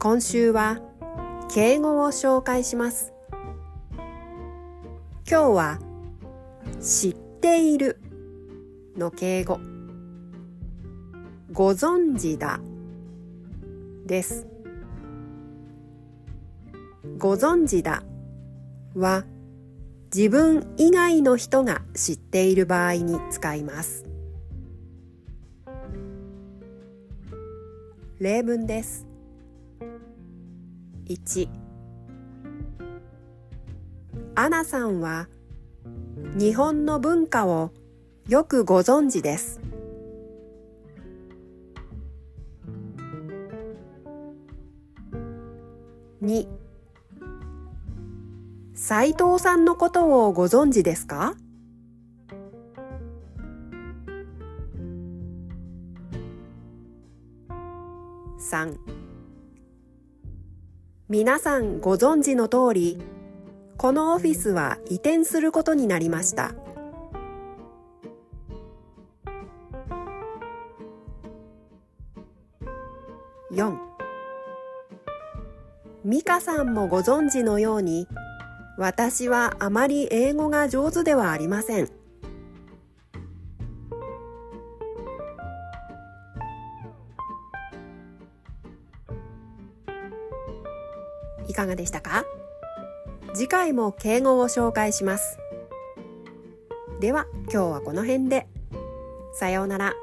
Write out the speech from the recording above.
今週は敬語を紹介します。今日は知っているの敬語。ご存知だです。ご存知だは自分以外の人が知っている場合に使います。例文です。1アナさんは日本の文化をよくご存知です。2斉藤さんのことをご存知ですか？3皆さんご存知の通りこのオフィスは移転することになりました。4美香さんもご存知のように私はあまり英語が上手ではありません。いかがでしたか？次回も敬語を紹介します。では今日はこの辺で。さようなら。